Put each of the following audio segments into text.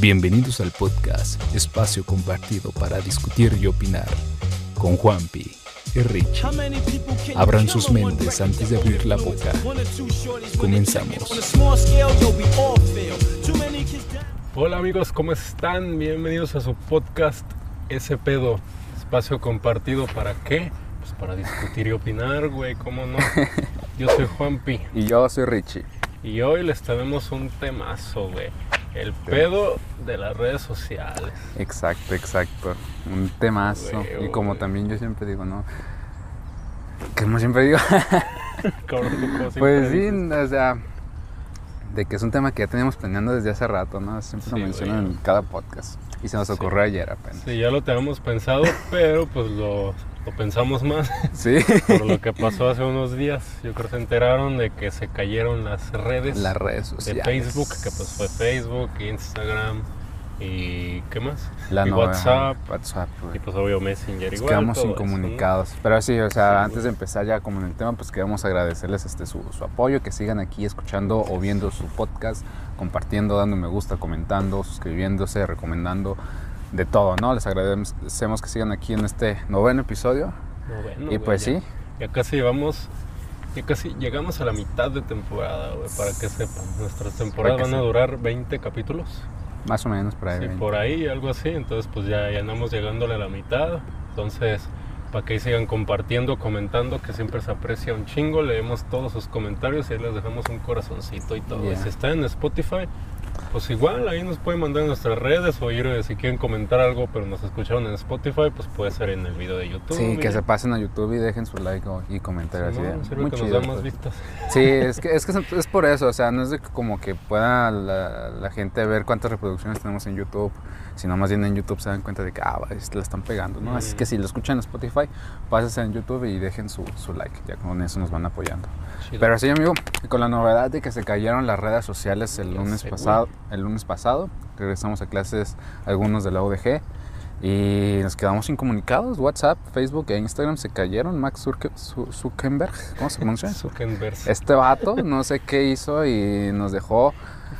Bienvenidos al podcast, espacio compartido para discutir y opinar con Juanpi y Rich. Abran sus mentes antes de abrir la boca. Comenzamos. Hola amigos, ¿cómo están? Bienvenidos a su podcast Ese pedo, espacio compartido para qué? Pues para discutir y opinar, güey, ¿cómo no? Yo soy Juanpi Y yo soy Richie. y hoy les traemos un temazo, güey. El pedo de las redes sociales. Exacto, exacto. Un temazo. Y como güey. también yo siempre digo, ¿no? Como siempre digo, como siempre pues sí, dices. o sea, de que es un tema que ya teníamos planeando desde hace rato, ¿no? Siempre Sí, lo mencionan en cada podcast. Y se nos Sí. ocurrió ayer apenas. Sí, ya lo teníamos pensado, pero pues lo, lo pensamos más Sí. por lo que pasó hace unos días. Yo creo que se enteraron de que se cayeron las redes. Las redes de sociales. Facebook, que pues fue Facebook, Instagram y ¿qué más? La y WhatsApp WhatsApp, güey. y pues obvio Messenger Nos igual. quedamos todo eso, ¿no? incomunicados. Pero sí, o sea, Sí, antes de empezar ya como en el tema, pues queremos agradecerles este su, su apoyo, que sigan aquí escuchando o viendo su podcast, compartiendo, dando me gusta, comentando, suscribiéndose, recomendando, de todo, ¿no? Les agradecemos que sigan aquí en este noveno episodio. Noveno, y pues ya- sí, Ya casi llevamos, ya casi llegamos a la mitad de temporada, güey, para que sepan. Nuestras temporadas van a durar 20 capítulos. más o menos por ahí. Sí, por ahí, algo así. Entonces, pues ya, ya andamos llegándole a la mitad. Entonces, para que ahí sigan compartiendo, comentando, que siempre se aprecia un chingo. Leemos todos sus comentarios y ahí les dejamos un corazoncito y todo. Y Yeah. si están en Spotify, pues igual ahí nos pueden mandar en nuestras redes o ir eh, si quieren comentar algo, pero nos escucharon en Spotify, pues puede ser en el video de YouTube. Sí, que se pasen a YouTube y dejen su like o- y comentarios. Sí, así ¿no? Sirve muy que nos da más pues. vistas. Sí, es que, es que es por eso, o sea, no es de que como que pueda la, la gente ver cuántas reproducciones tenemos en YouTube, sino más bien en YouTube se dan cuenta de que, ah, la están pegando, ¿no? Así es que Mm. si lo escuchan en Spotify, pásense en YouTube y dejen su, su like, ya con eso nos van apoyando. Chido. Pero sí, amigo, con la novedad de que se cayeron las redes sociales el Ya lunes pasado, el lunes pasado, regresamos a clases algunos de la UDG y nos quedamos incomunicados, WhatsApp, Facebook e Instagram se cayeron, Max Zuckerberg, ¿cómo se pronuncia? Zuckerberg. Este vato, no sé qué hizo y nos dejó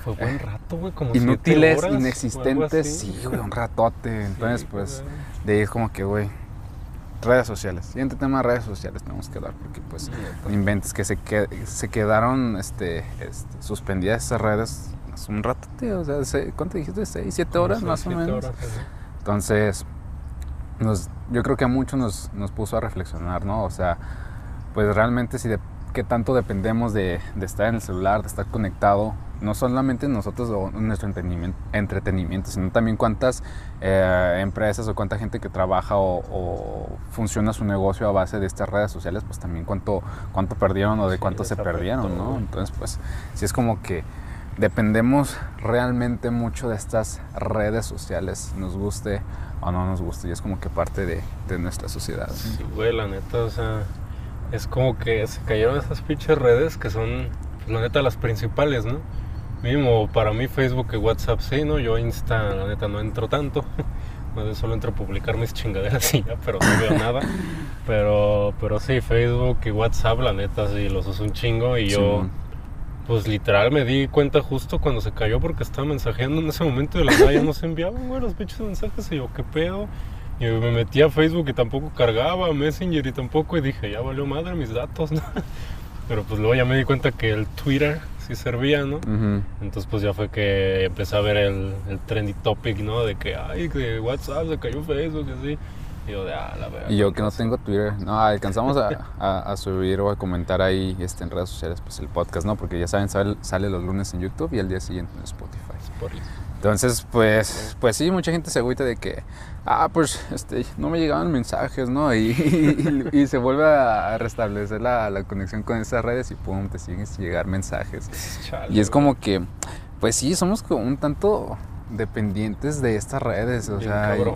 Fue buen rato, güey, como siete inútiles, horas o algo inexistentes. Sí, güey, un ratote. Entonces, Sí, pues, güey. de ahí es como que, güey, redes sociales. Siguiente tema, redes sociales tenemos que hablar porque, pues, no inventes que se, que- se quedaron este, este, suspendidas esas redes hace un ratote. O sea, se- ¿cuánto dijiste? ¿Seis, siete horas más o siete menos? horas. Entonces, nos, yo creo que a muchos nos, nos puso a reflexionar, ¿no? O sea, pues realmente si de qué tanto dependemos de, de estar en el celular, de estar conectado, no solamente nosotros o nuestro entretenimiento, entretenimiento sino también cuántas eh, empresas o cuánta gente que trabaja o, o funciona su negocio a base de estas redes sociales, pues también cuánto, cuánto perdieron o de Sí, cuánto se perdieron, ¿no? Entonces, pues, sí es como que dependemos realmente mucho de estas redes sociales, nos guste o no nos guste, y es como que parte de, de nuestra sociedad. ¿no? Sí, güey, la neta, o sea, es como que se cayeron esas pinches redes que son, pues, la neta, las principales, ¿no? Mínimo para mí Facebook y WhatsApp sí, ¿no? Yo Insta, la neta, no entro tanto. Más bien solo entro a publicar mis chingaderas y ya, pero no veo nada. Pero, pero sí, Facebook y WhatsApp, la neta, sí, los uso un chingo y yo... Pues literal me di cuenta justo cuando se cayó porque estaba mensajeando en ese momento y de la nada ya no se enviaban, güey, los pinches mensajes y yo, ¿qué pedo? Y me metí a Facebook y tampoco cargaba, Messenger y tampoco y dije, ya valió madre mis datos, ¿no? Pero pues luego ya me di cuenta que el Twitter sí servía, ¿no? Entonces pues ya fue que empecé a ver el, el trendy topic, ¿no? De que, ay, que WhatsApp se cayó Facebook y así. Y yo de, ah, la verdad. Y yo que no tengo Twitter, no, alcanzamos a, a- a subir o a comentar ahí este, en redes sociales pues el podcast, ¿no? Porque ya saben, sale, sale los lunes en YouTube y al día siguiente en Spotify. Entonces, pues, pues sí, mucha gente se agüita de que, ah, pues, este, no me llegaban mensajes, ¿no? Y, y- y se vuelve a restablecer la, la conexión con esas redes y pum, te siguen sin llegar mensajes. Chale, Y es como que, pues sí, somos como un tanto dependientes de estas redes, o Bien sea, y- cabrón,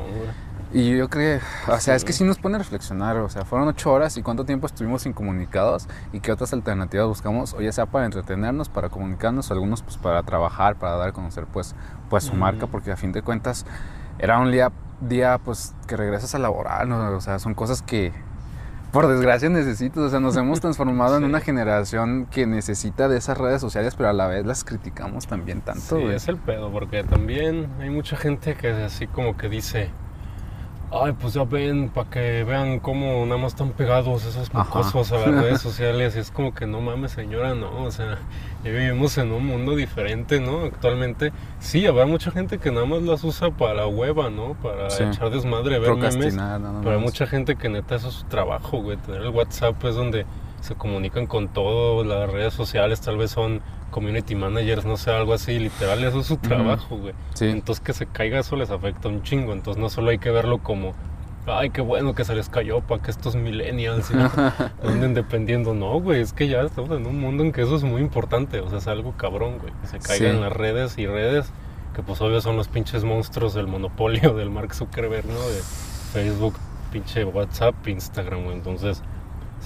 y yo creo, o sea, es que sí nos pone a reflexionar, o sea, fueron ocho horas y cuánto tiempo estuvimos incomunicados y qué otras alternativas buscamos, o ya sea para entretenernos, para comunicarnos, o algunos pues para trabajar, para dar a conocer pues, pues su Mm. marca, porque a fin de cuentas era un día, día pues que regresas a laborar, ¿no? o sea, son cosas que por desgracia necesitas, o sea, nos hemos transformado en una generación que necesita de esas redes sociales, pero a la vez las criticamos también tanto. Sí, es el pedo, porque también hay mucha gente que así como que dice, ay, pues ya ven, para que vean cómo nada más están pegados esos mocosos a las redes sociales. Y es como que no mames, señora, no. O sea, ya vivimos en un mundo diferente, ¿no? Actualmente, sí, habrá mucha gente que nada más las usa para la hueva, ¿no? Para echar desmadre, ver memes. pero hay mucha gente que neta eso es su trabajo, güey. Tener el WhatsApp es donde se comunican con todo, las redes sociales tal vez son community managers, no sé, algo así, literal, eso es su trabajo, güey. Entonces que se caiga eso les afecta un chingo, entonces no solo hay que verlo como, ay, qué bueno que se les cayó para que estos millennials anden dependiendo, no, güey, es que ya estamos en un mundo en que eso es muy importante, o sea, es algo cabrón, güey, que se caigan las redes y redes, que pues obvio son los pinches monstruos del monopolio del Mark Zuckerberg, ¿no? De Facebook, pinche WhatsApp, Instagram, güey, entonces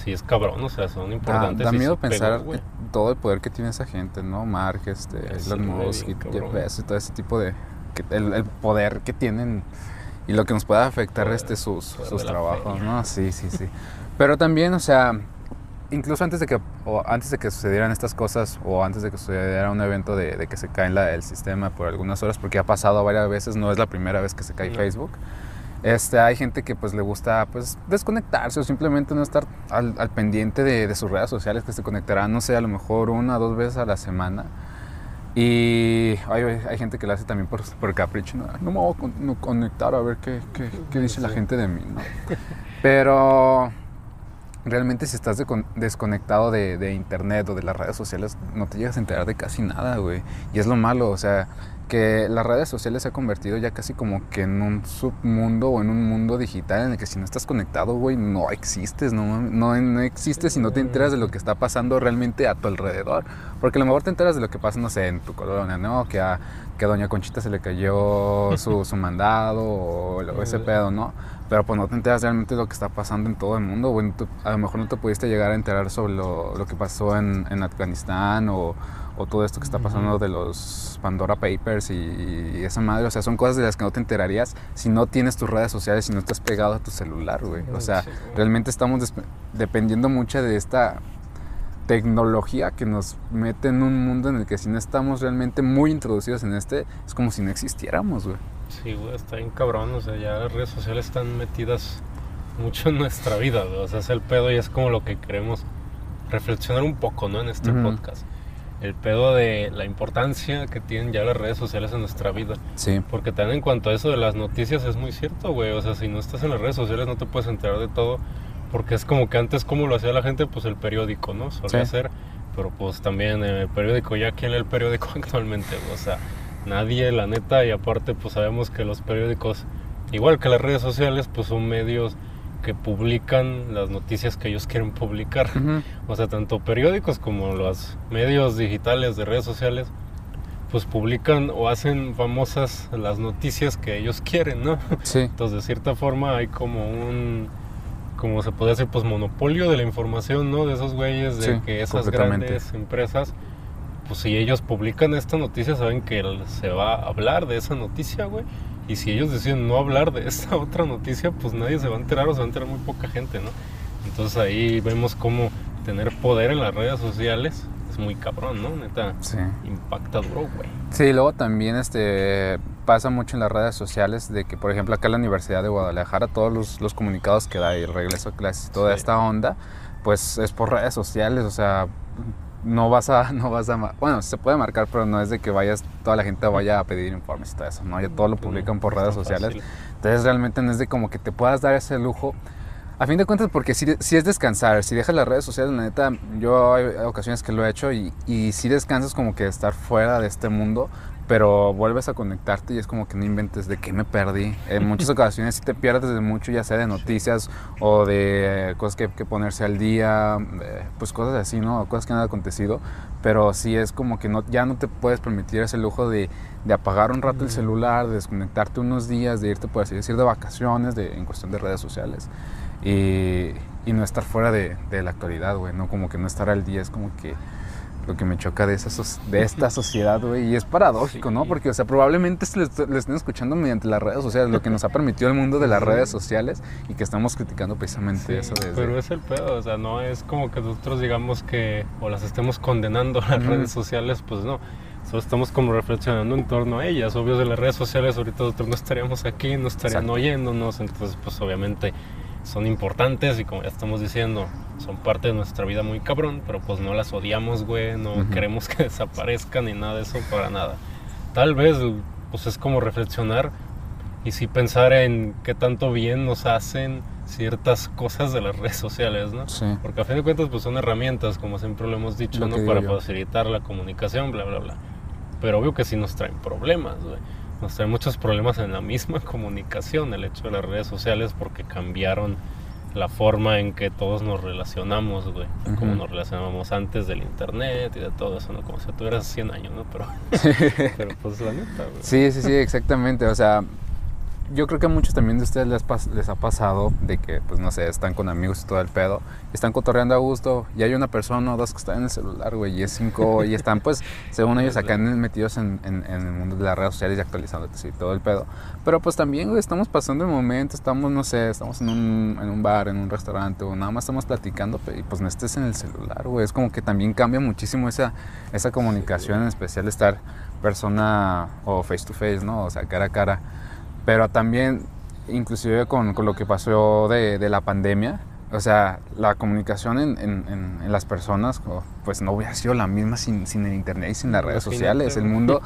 sí es cabrón, o sea, son importantes. Da, miedo pensar todo el poder que tiene esa gente, ¿no? Mark, este, Elon Musk y Jeff y todo ese tipo de... el, poder que tienen y lo que nos puede afectar este sus, sus trabajos, ¿no? Sí, sí, sí. Pero también, o sea, incluso antes de que o antes de que sucedieran estas cosas o antes de que sucediera un evento de, que se cae la, el sistema por algunas horas, porque ha pasado varias veces, no es la primera vez que se cae Facebook. Este, hay gente que pues le gusta pues desconectarse o simplemente no estar al, pendiente de, sus redes sociales que se conectarán, no sé, a lo mejor una o dos veces a la semana. Y hay, hay gente que lo hace también por, por capricho, no, no me voy a conectar a ver qué, qué, qué dice la gente de mí, ¿no? Pero realmente si estás desconectado de, de, internet o de las redes sociales, no te llegas a enterar de casi nada, güey. Y es lo malo, o sea, que las redes sociales se ha convertido ya casi como que en un submundo o en un mundo digital en el que si no estás conectado, güey, no existes, no, no, no existes si no te enteras de lo que está pasando realmente a tu alrededor. Porque a lo mejor te enteras de lo que pasa, no sé, en tu colonia, ¿no? Que a, que a Doña Conchita se le cayó su, su mandado o, ese pedo, ¿no? Pero pues no te enteras realmente de lo que está pasando en todo el mundo, güey. A lo mejor no te pudiste llegar a enterar sobre lo, lo que pasó en, en Afganistán o o todo esto que está pasando de los Pandora Papers y, esa madre, o sea, son cosas de las que no te enterarías si no tienes tus redes sociales, si no estás pegado a tu celular, güey. O sea, realmente estamos dependiendo mucho de esta tecnología que nos mete en un mundo en el que si no estamos realmente muy introducidos en este, es como si no existiéramos, güey. Sí, güey, está bien cabrón, o sea, ya las redes sociales están metidas mucho en nuestra vida, güey. o sea, es el pedo y es como lo que queremos reflexionar un poco, ¿no? En este podcast el pedo de la importancia que tienen ya las redes sociales en nuestra vida. Sí. Porque también en cuanto a eso de las noticias es muy cierto, güey. O sea, si no estás en las redes sociales no te puedes enterar de todo. Porque es como que antes, como lo hacía la gente, pues el periódico, ¿no? Solía ser. Pero pues también el periódico, ya quién lee el periódico actualmente, o sea, nadie, la neta. Y aparte, pues sabemos que los periódicos, igual que las redes sociales, pues son medios que publican las noticias que ellos quieren publicar. O sea, tanto periódicos como los medios digitales de redes sociales, pues publican o hacen famosas las noticias que ellos quieren, ¿no? Sí. Entonces, de cierta forma hay como un, como se puede decir, pues monopolio de la información, ¿no? De esos güeyes, de que esas grandes empresas, pues si ellos publican esta noticia, saben que se va a hablar de esa noticia, güey y si ellos deciden no hablar de esta otra noticia, pues nadie se va a enterar o se va a enterar muy poca gente, ¿no? Entonces ahí vemos cómo tener poder en las redes sociales es muy cabrón, ¿no? Neta, sí. impacta duro, güey. Sí, luego también este, pasa mucho en las redes sociales de que, por ejemplo, acá en la Universidad de Guadalajara, todos los, los comunicados que da y regreso a clases, toda esta onda, pues es por redes sociales, o sea, no vas a, no vas a, bueno, se puede marcar, pero no es de que vayas, toda la gente vaya a pedir informes y todo eso, ¿no? Ya todo lo publican por redes sociales. Entonces realmente no es de como que te puedas dar ese lujo. A fin de cuentas, porque si, si es descansar, si dejas las redes sociales, la neta, yo hay ocasiones que lo he hecho y, y si descansas como que estar fuera de este mundo, pero vuelves a conectarte y es como que no inventes de qué me perdí. En muchas ocasiones sí te pierdes de mucho, ya sea de noticias o de cosas que, que ponerse al día, eh, pues cosas así, ¿no? Cosas que han acontecido, pero sí es como que no, ya no te puedes permitir ese lujo de, de apagar un rato el celular, de desconectarte unos días, de irte, por así decir, de vacaciones de, en cuestión de redes sociales. Y, y no estar fuera de, de la actualidad, güey, ¿no? Como que no estar al día, es como que lo que me choca de, esa de esta sociedad, güey. Y es paradójico, ¿no? Porque, o sea, probablemente le, estén escuchando mediante las redes sociales, lo que nos ha permitido el mundo de las redes sociales y que estamos criticando precisamente eso. Desde... Pero es el pedo, o sea, no es como que nosotros digamos que o las estemos condenando a las redes sociales, pues no. Solo estamos como reflexionando en torno a ellas. Obvio, de las redes sociales ahorita nosotros no estaríamos aquí, no estarían oyéndonos, entonces pues obviamente son importantes y como ya estamos diciendo, son parte de nuestra vida muy cabrón, pero pues no las odiamos, güey, no queremos que desaparezcan ni nada de eso para nada. Tal vez pues es como reflexionar y sí pensar en qué tanto bien nos hacen ciertas cosas de las redes sociales, ¿no? Sí. Porque a fin de cuentas pues son herramientas, como siempre lo hemos dicho, ¿no? Para facilitar la comunicación, bla, bla, bla. Pero obvio que sí nos traen problemas, güey nos trae muchos problemas en la misma comunicación, el hecho de las redes sociales, porque cambiaron la forma en que todos nos relacionamos, güey. Como nos relacionábamos antes del internet y de todo eso, ¿no? Como si tuvieras 100 años, ¿no? Pero, pero pues la neta, güey. Sí, sí, sí, exactamente. O sea, yo creo que a muchos también de ustedes les, les, ha pasado de que, pues no sé, están con amigos y todo el pedo, están cotorreando a gusto y hay una persona o dos que están en el celular, güey, y es cinco, y están, pues, según ellos, acá metidos en, en, en, el mundo de las redes sociales y actualizándote y todo el pedo. Pero pues también, güey, estamos pasando el momento, estamos, no sé, estamos en un, en un bar, en un restaurante o nada más estamos platicando y pues no estés en el celular, güey. Es como que también cambia muchísimo esa, esa comunicación, en especial estar persona o face to face, ¿no? O sea, cara a cara pero también, inclusive con, con lo que pasó de, de, la pandemia, o sea, la comunicación en, en, en, las personas, pues no hubiera sido la misma sin, sin el internet y sin las redes sociales. El mundo,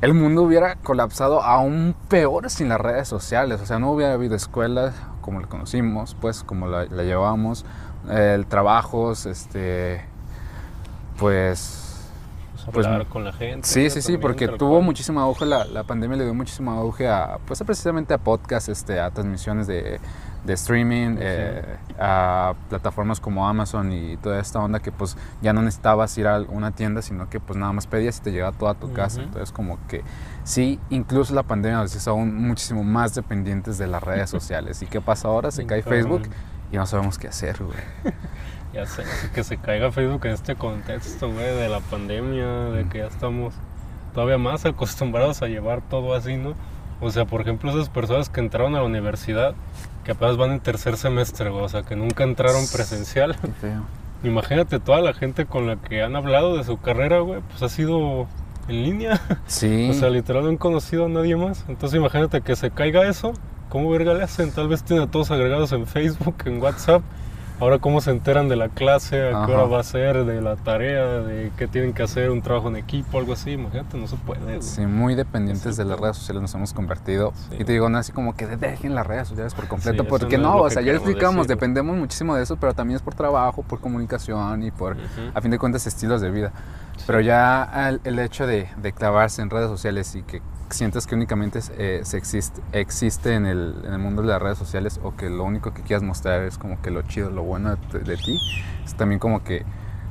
el mundo hubiera colapsado aún peor sin las redes sociales. O sea, no hubiera habido escuelas como la conocimos, pues como la, la llevábamos, el trabajos, este, pues pues, hablar con la gente. Sí, sí, sí, porque tuvo muchísima auge, la, la, pandemia le dio muchísima auge a, pues precisamente a podcasts, este, a transmisiones de, de streaming, eh, a plataformas como Amazon y toda esta onda que pues ya no necesitabas ir a una tienda, sino que pues nada más pedías y te llegaba toda tu casa. Entonces como que sí, incluso la pandemia nos hizo aún muchísimo más dependientes de las redes sociales. ¿Y qué pasa ahora? Se cae Facebook y no sabemos qué hacer, güey. Ya sé, que se caiga Facebook en este contexto, güey, de la pandemia, de que ya estamos todavía más acostumbrados a llevar todo así, ¿no? O sea, por ejemplo, esas personas que entraron a la universidad, que apenas van en tercer semestre, güey, o sea, que nunca entraron presencial. Imagínate toda la gente con la que han hablado de su carrera, güey, pues ha sido en línea. Sí. O sea, literal no han conocido a nadie más. Entonces imagínate que se caiga eso, ¿cómo verga le hacen? Tal vez tiene a todos agregados en Facebook, en WhatsApp. Ahora cómo se enteran de la clase, a qué hora va a ser, de la tarea, de qué tienen que hacer, un trabajo en equipo, algo así, imagínate, no se puede. Sí, muy dependientes de las redes sociales nos hemos convertido. Y te digo, no así como que dejen las redes sociales por completo, porque no, o sea, ya explicamos, dependemos muchísimo de eso, pero también es por trabajo, por comunicación y por, a fin de cuentas, estilos de vida. Pero ya el, el hecho de, de clavarse en redes sociales y que sientes que únicamente eh, se existe, existe en el, en el, mundo de las redes sociales o que lo único que quieras mostrar es como que lo chido, lo bueno de, ti, es también como que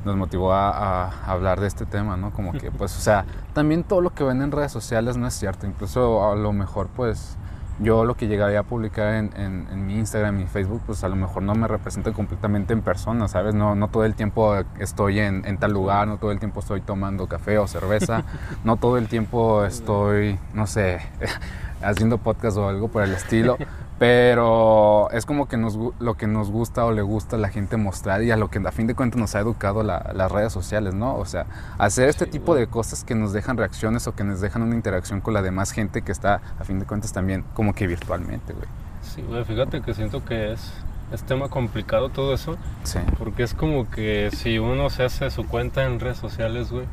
nos motivó a, a, hablar de este tema, ¿no? Como que, pues, o sea, también todo lo que ven en redes sociales no es cierto, incluso a lo mejor, pues, yo lo que llegaría a publicar en, en, mi Instagram y Facebook, pues a lo mejor no me representa completamente en persona, ¿sabes? No, no todo el tiempo estoy en, en, tal lugar, no todo el tiempo estoy tomando café o cerveza, no todo el tiempo estoy, no sé, haciendo podcast o algo por el estilo. Pero es como que nos, lo que nos gusta o le gusta a la gente mostrar y a lo que a fin de cuentas nos ha educado las redes sociales, ¿no? O sea, hacer este tipo de cosas que nos dejan reacciones o que nos dejan una interacción con la demás gente que está a fin de cuentas también como que virtualmente, güey. Sí, güey, fíjate que siento que es, es tema complicado todo eso. Sí. Porque es como que si uno se hace su cuenta en redes sociales, güey,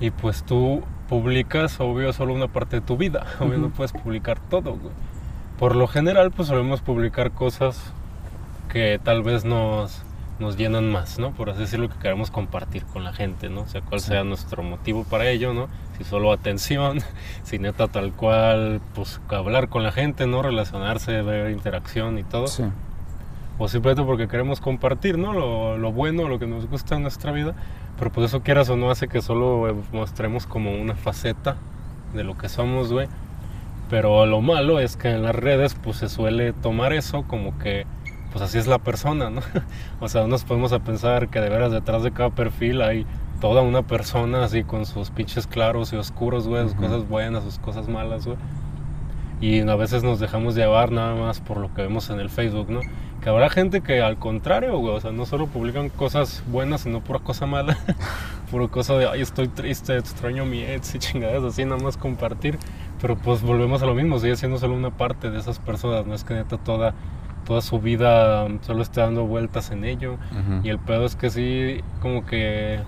y pues tú publicas, obvio, solo una parte de tu vida. Obvio, no puedes publicar todo, güey por lo general pues solemos publicar cosas que tal vez nos, nos llenan más, ¿no? Por así decirlo, que queremos compartir con la gente, ¿no? O sea, cuál sea nuestro motivo para ello, ¿no? Si solo atención, si neta tal cual, pues hablar con la gente, ¿no? Relacionarse, ver interacción y todo. Sí. O simplemente porque queremos compartir, ¿no? Lo, lo bueno, lo que nos gusta en nuestra vida. Pero pues eso quieras o no hace que solo mostremos como una faceta de lo que somos, güey pero lo malo es que en las redes pues se suele tomar eso como que pues así es la persona, ¿no? o sea, nos podemos a pensar que de veras detrás de cada perfil hay toda una persona así con sus pinches claros y oscuros, güey, sus cosas buenas, sus cosas malas, güey. Y a veces nos dejamos llevar nada más por lo que vemos en el Facebook, ¿no? Que habrá gente que al contrario, güey, o sea, no solo publican cosas buenas, sino pura cosa mala. pura cosa de, ay, estoy triste, extraño mi ex y chingadas así, nada más compartir. Pero pues volvemos a lo mismo, sigue siendo solo una parte de esas personas, no es que neta toda toda su vida solo esté dando vueltas en ello. Y el pedo es que sí, como que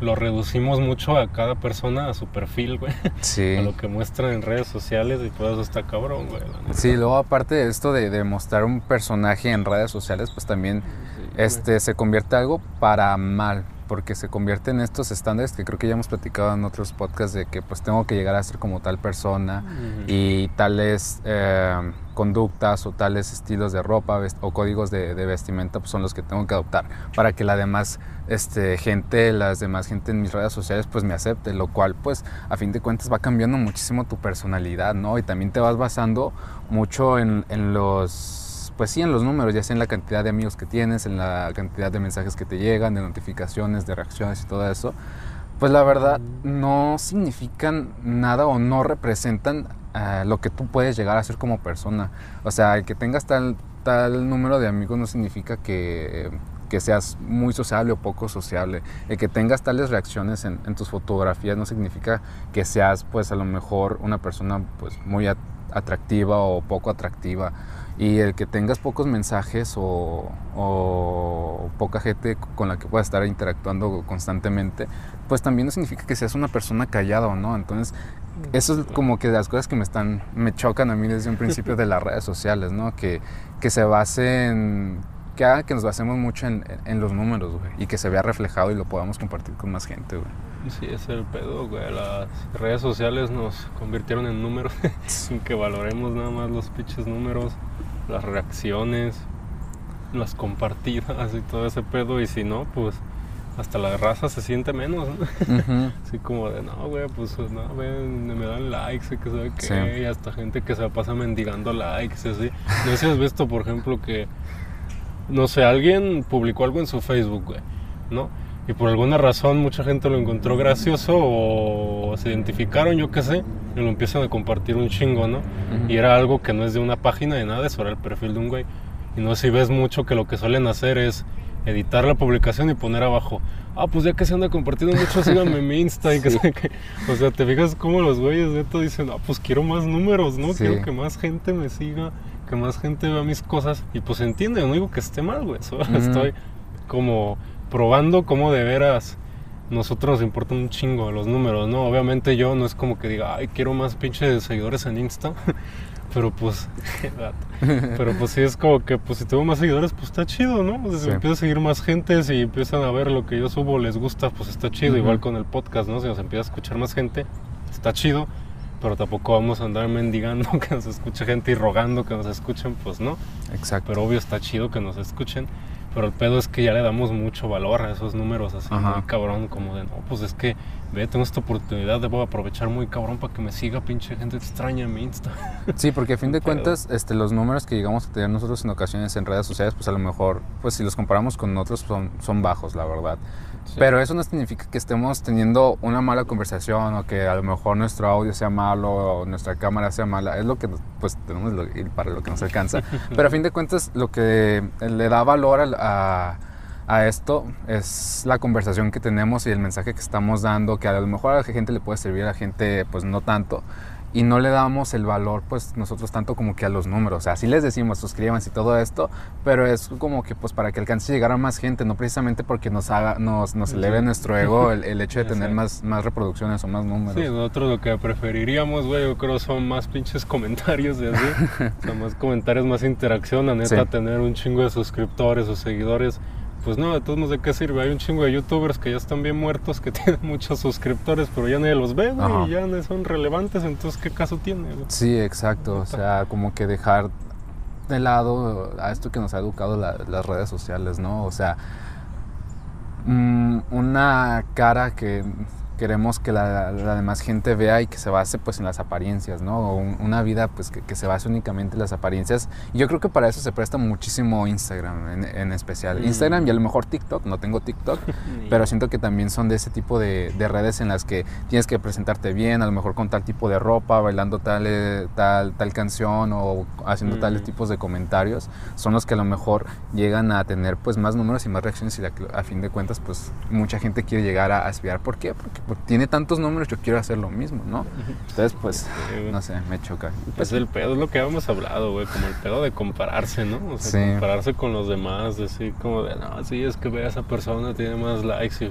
lo reducimos mucho a cada persona, a su perfil, güey. Sí. A lo que muestran en redes sociales y todo eso está cabrón, güey. Sí, luego aparte de esto de, de, mostrar un personaje en redes sociales, pues también este, se convierte algo para mal porque se convierte en estos estándares que creo que ya hemos platicado en otros podcasts de que pues tengo que llegar a ser como tal persona y tales eh, conductas o tales estilos de ropa o códigos de, vestimenta pues, son los que tengo que adoptar para que la demás este, gente, las demás gente en mis redes sociales pues me acepte, lo cual pues a fin de cuentas va cambiando muchísimo tu personalidad, ¿no? Y también te vas basando mucho en, en los pues sí, en los números, ya sea en la cantidad de amigos que tienes, en la cantidad de mensajes que te llegan, de notificaciones, de reacciones y todo eso, pues la verdad no significan nada o no representan eh, lo que tú puedes llegar a ser como persona. O sea, el que tengas tal, tal número de amigos no significa que, que seas muy sociable o poco sociable. El que tengas tales reacciones en, en, tus fotografías no significa que seas pues a lo mejor una persona pues muy atractiva o poco atractiva. Y el que tengas pocos mensajes o, poca gente con la que puedas estar interactuando constantemente, pues también no significa que seas una persona callada o no. Entonces, eso es como que de las cosas que me están, me chocan a mí desde un principio de las redes sociales, ¿no? Que, que se basen, que haga que nos basemos mucho en, en los números, güey, y que se vea reflejado y lo podamos compartir con más gente, güey. Sí, es el pedo, güey. Las redes sociales nos convirtieron en números sin que valoremos nada más los pinches números las reacciones, las compartidas y todo ese pedo. Y si no, pues hasta la raza se siente menos, Así como de, no, güey, pues no, ven, me dan likes y que sabe qué. Y hasta gente que se pasa mendigando likes y así. No sé si has visto, por ejemplo, que, no sé, alguien publicó algo en su Facebook, güey, ¿no? Y por alguna razón mucha gente lo encontró gracioso o se identificaron, yo qué sé, y lo empiezan a compartir un chingo, ¿no? Y era algo que no es de una página de nada, eso era el perfil de un güey. Y no sé si ves mucho que lo que suelen hacer es editar la publicación y poner abajo, ah, pues ya que se anda compartiendo mucho, síganme en mi Insta y que, que, O sea, te fijas cómo los güeyes de esto dicen, ah, pues quiero más números, ¿no? Quiero que más gente me siga, que más gente vea mis cosas. Y pues entiende, no digo que esté mal, güey, solo estoy como probando cómo de veras nosotros nos importan un chingo los números, ¿no? Obviamente yo no es como que diga, ay, quiero más pinches seguidores en Insta, pero pues, pero pues sí es como que, pues si tengo más seguidores, pues está chido, ¿no? si empieza a seguir más gente, si empiezan a ver lo que yo subo, les gusta, pues está chido, igual con el podcast, ¿no? Si nos empieza a escuchar más gente, está chido, pero tampoco vamos a andar mendigando que nos escuche gente y rogando que nos escuchen, pues no. Exacto. Pero obvio está chido que nos escuchen. Pero el pedo es que ya le damos mucho valor a esos números así muy cabrón, como de no, pues es que ve, tengo esta oportunidad, debo aprovechar muy cabrón para que me siga pinche gente extraña en mi Insta. Sí, porque a fin de cuentas, este, los números que llegamos a tener nosotros en ocasiones en redes sociales, pues a lo mejor, pues si los comparamos con otros, son, son bajos, la verdad. Pero eso no significa que estemos teniendo una mala conversación o que a lo mejor nuestro audio sea malo o nuestra cámara sea mala. Es lo que pues tenemos para lo que nos alcanza. Pero a fin de cuentas lo que le da valor a, a, esto es la conversación que tenemos y el mensaje que estamos dando, que a lo mejor a la gente le puede servir, a la gente pues no tanto y no le damos el valor pues nosotros tanto como que a los números. O sea, sí les decimos suscríbanse y todo esto, pero es como que pues para que alcance a llegar a más gente, no precisamente porque nos haga, nos, nos eleve nuestro ego el, hecho de tener más, más reproducciones o más números. Sí, nosotros lo que preferiríamos, güey, yo creo son más pinches comentarios de así. o sea, más comentarios, más interacción, a neta tener un chingo de suscriptores o seguidores pues no, de todos modos, ¿de qué sirve? Hay un chingo de youtubers que ya están bien muertos, que tienen muchos suscriptores, pero ya nadie los ve, güey, y ya no son relevantes, entonces, ¿qué caso tiene? Sí, exacto, o sea, como que dejar de lado a esto que nos ha educado las redes sociales, ¿no? O sea, mm, una cara que, queremos que la, demás gente vea y que se base pues en las apariencias, ¿no? una vida pues que, se base únicamente en las apariencias. Y yo creo que para eso se presta muchísimo Instagram en, especial. Mm. Instagram y a lo mejor TikTok, no tengo TikTok, pero siento que también son de ese tipo de, redes en las que tienes que presentarte bien, a lo mejor con tal tipo de ropa, bailando tal, eh, tal, tal canción o haciendo tales mm. tipos de comentarios, son los que a lo mejor llegan a tener pues más números y más reacciones y a, fin de cuentas pues mucha gente quiere llegar a, a espiar. ¿Por qué? Porque tiene tantos números, yo quiero hacer lo mismo, ¿no? Entonces pues, no sé, me choca. Pues el pedo es lo que habíamos hablado, güey, como el pedo de compararse, ¿no? O sea, compararse con los demás, decir como de, no, sí, es que ve a esa persona, tiene más likes y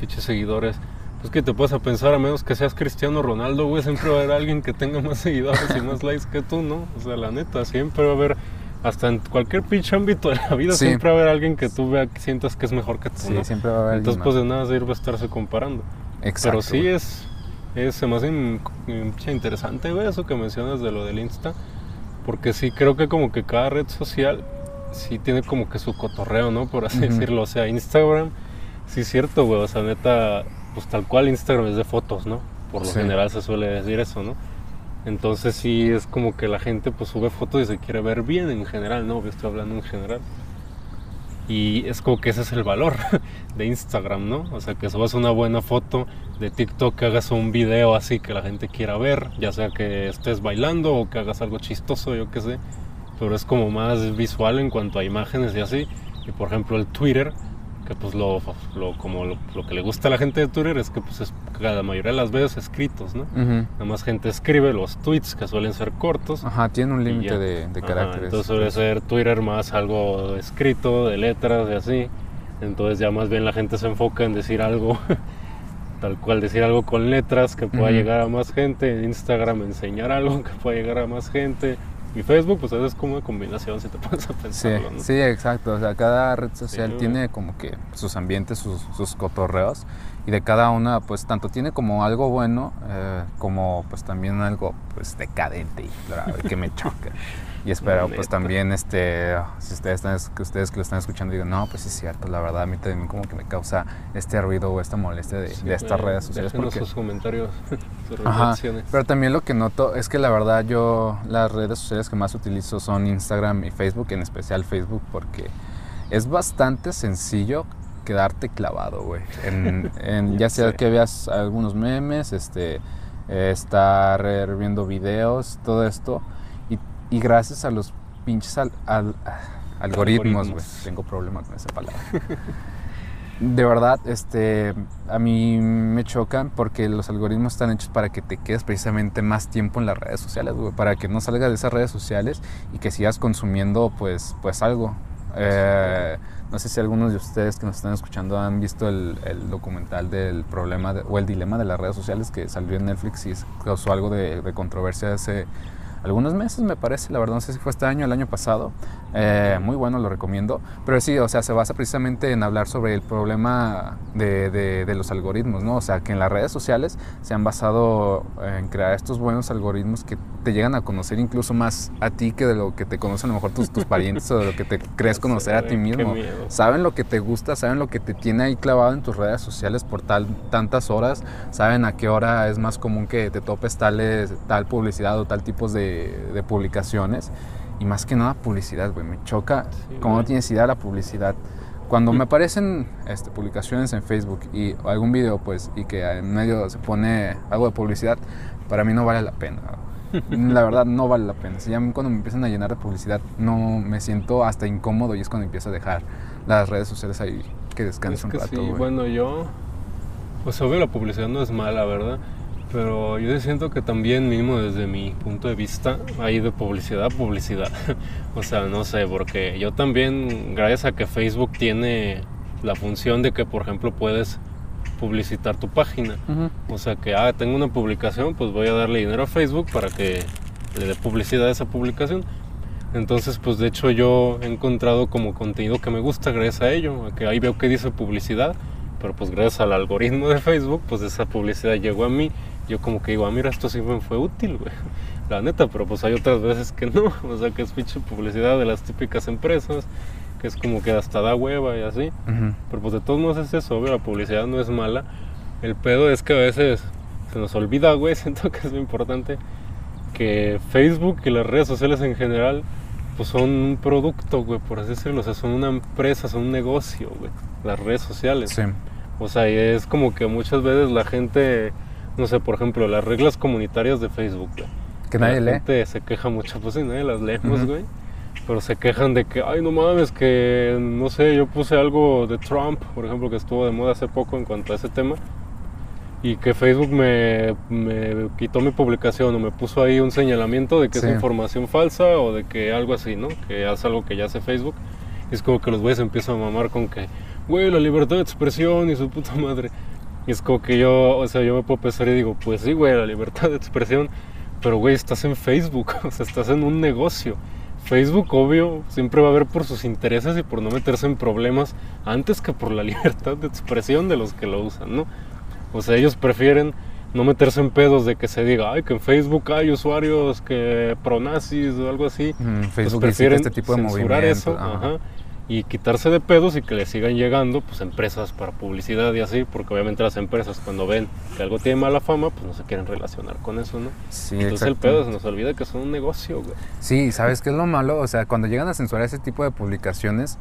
pinches seguidores. Pues que te puedes a pensar, a menos que seas Cristiano Ronaldo, güey, siempre va a haber alguien que tenga más seguidores y más likes que tú, ¿no? O sea, la neta, siempre va a haber, hasta en cualquier pinche ámbito de la vida, siempre va a haber alguien que tú veas, que sientas que es mejor que tú, sí, siempre va a haber Entonces, pues de nada sirve estarse comparando. Exacto. Pero sí es, es se me hace interesante, güey, eso que mencionas de lo del Insta, porque sí creo que como que cada red social sí tiene como que su cotorreo, ¿no? Por así decirlo. O sea, Instagram, sí es cierto, güey. O sea, neta, pues tal cual Instagram es de fotos, ¿no? Por lo general se suele decir eso, ¿no? Entonces sí es como que la gente pues sube fotos y se quiere ver bien en general, ¿no? Yo estoy hablando en general. Y es como que ese es el valor de Instagram, ¿no? O sea, que subas una buena foto de TikTok, que hagas un video así que la gente quiera ver, ya sea que estés bailando o que hagas algo chistoso, yo qué sé. Pero es como más visual en cuanto a imágenes y así. Y por ejemplo el Twitter, que pues lo, lo como lo, que le gusta a la gente de Twitter es que pues es la mayoría de las veces escritos, ¿no? Nada más gente escribe los tweets que suelen ser cortos. Ajá, tiene un límite de, de caracteres. entonces suele ser Twitter más algo escrito, de letras y así. Entonces ya más bien la gente se enfoca en decir algo, tal cual, decir algo con letras que pueda llegar a más gente. Instagram enseñar algo que pueda llegar a más gente. Y Facebook, pues es como una combinación, si te pones a pensarlo, sí, Sí, exacto. O sea, cada red social tiene como que sus ambientes, sus, sus, cotorreos. Y de cada una, pues tanto tiene como algo bueno, eh, como pues también algo pues decadente y que me choca. Y espero pues también, este, si ustedes, están, ustedes que lo están escuchando digan, no, pues es cierto, la verdad a mí también como que me causa este ruido o esta molestia de, estas redes sociales. Porque... sus comentarios, sus Ajá, pero también lo que noto es que la verdad yo las redes sociales que más utilizo son Instagram y Facebook, en especial Facebook, porque es bastante sencillo quedarte clavado, güey. En, ya sea que veas algunos memes, este, estar viendo videos, todo esto y gracias a los pinches al, algoritmos, güey. Tengo problema con esa palabra. de verdad, este, a mí me chocan porque los algoritmos están hechos para que te quedes precisamente más tiempo en las redes sociales, güey, para que no salgas de esas redes sociales y que sigas consumiendo, pues, pues algo. Eh, no sé si algunos de ustedes que nos están escuchando han visto el, documental del problema o el dilema de las redes sociales que salió en Netflix y causó algo de, de controversia hace algunos meses, me parece, la verdad no sé si fue este año o el año pasado. Eh, muy bueno, lo recomiendo. Pero sí, o sea, se basa precisamente en hablar sobre el problema de, de, los algoritmos, ¿no? O sea, que en las redes sociales se han basado en crear estos buenos algoritmos que te llegan a conocer incluso más a ti que de lo que te conocen a lo mejor tus, tus parientes o de lo que te crees conocer a ti mismo. Saben lo que te gusta, saben lo que te tiene ahí clavado en tus redes sociales por tal, tantas horas, saben a qué hora es más común que te topes tales, tal publicidad o tal tipos de de, publicaciones. Y más que nada publicidad, güey. Me choca como no tienes idea la publicidad. Cuando me aparecen este, publicaciones en Facebook y algún video, pues, y que en medio se pone algo de publicidad, para mí no vale la pena. La verdad, no vale la pena. Si ya cuando me empiezan a llenar de publicidad, no me siento hasta incómodo y es cuando empiezo a dejar las redes sociales ahí que descansen un rato. bueno, yo, pues obvio la publicidad no es mala, ¿verdad? Pero yo siento que también, mismo desde mi punto de vista, hay de publicidad publicidad. o sea, no sé, porque yo también, gracias a que Facebook tiene la función de que, por ejemplo, puedes publicitar tu página. O sea, que, ah, tengo una publicación, pues voy a darle dinero a Facebook para que le dé publicidad a esa publicación. Entonces, pues de hecho yo he encontrado como contenido que me gusta gracias a ello, a que ahí veo que dice publicidad, pero pues gracias al algoritmo de Facebook, pues esa publicidad llegó a mí yo como que digo, ah, mira, esto sí me fue útil, güey. La neta, pero pues hay otras veces que no. O sea, que es pinche publicidad de las típicas empresas, que es como que hasta da hueva y así. Pero pues de todos modos es eso, obvio, la publicidad no es mala. El pedo es que a veces se nos olvida, güey, siento que es muy importante que Facebook y las redes sociales en general pues son un producto, güey, por así decirlo, o sea, son una empresa, son un negocio, güey, las redes sociales. Sí. O sea, y es como que muchas veces la gente, no sé, por ejemplo, las reglas comunitarias de Facebook, güey. Que nadie la lee. gente se queja mucho, pues sí, nadie las leemos, Ujú. güey. Pero se quejan de que, ay, no mames, que, no sé, yo puse algo de Trump, por ejemplo, que estuvo de moda hace poco en cuanto a ese tema. Y que Facebook me, me quitó mi publicación o me puso ahí un señalamiento de que Sí. es información falsa o de que algo así, ¿no? Que es algo que ya hace Facebook. Y es como que los güeyes empiezan a mamar con que, güey, la libertad de expresión y su puta madre. Y es como que yo, o sea, yo me puedo pensar y digo, pues sí, güey, la libertad de expresión. Pero, güey, estás en Facebook, o sea, estás en un negocio. Facebook, obvio, siempre va a ver por sus intereses y por no meterse en problemas antes que por la libertad de expresión de los que lo usan, ¿no? O sea, ellos prefieren no meterse en pedos de que se diga, ay, que en Facebook hay usuarios que pronazis o algo así. Mm, Pues Facebook prefieren incita este tipo de censurar eso ajá. ajá, y quitarse de pedos y que le sigan llegando pues empresas para publicidad y así, porque obviamente las empresas cuando ven que algo tiene mala fama, pues no se quieren relacionar con eso, ¿no? Sí, Entonces el pedo se nos olvida que son un negocio, güey. Sí, ¿sabes qué es lo malo? O sea, cuando llegan a censurar ese tipo de publicaciones,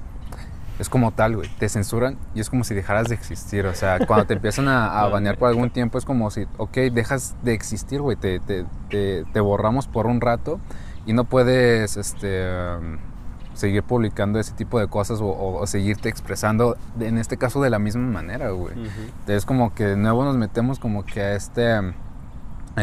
es como tal, güey. Te censuran y es como si dejaras de existir. O sea, cuando te empiezan a, a banear por algún tiempo, es como si, ok, dejas de existir, güey. Te, te, te, te borramos por un rato y no puedes, este... um, seguir publicando ese tipo de cosas o, o- o seguirte expresando, en este caso de la misma manera, güey. Es como que de nuevo nos metemos como que a este, en